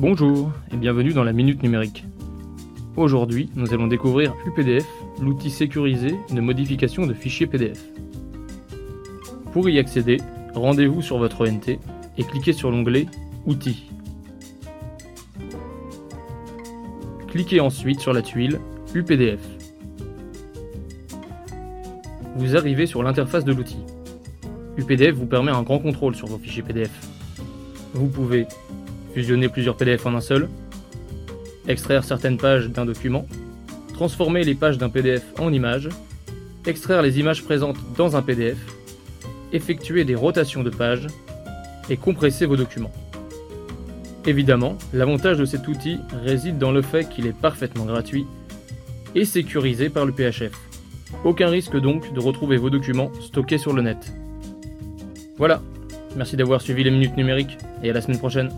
Bonjour et bienvenue dans la Minute Numérique. Aujourd'hui, nous allons découvrir UPDF, l'outil sécurisé de modification de fichiers PDF. Pour y accéder, rendez-vous sur votre ONT et cliquez sur l'onglet Outils. Cliquez ensuite sur la tuile UPDF. Vous arrivez sur l'interface de l'outil. UPDF vous permet un grand contrôle sur vos fichiers PDF. Vous pouvez fusionner plusieurs PDF en un seul, extraire certaines pages d'un document, transformer les pages d'un PDF en images, extraire les images présentes dans un PDF, effectuer des rotations de pages et compresser vos documents. Évidemment, l'avantage de cet outil réside dans le fait qu'il est parfaitement gratuit et sécurisé par le PHF. Aucun risque donc de retrouver vos documents stockés sur le net. Voilà, merci d'avoir suivi les minutes numériques et à la semaine prochaine.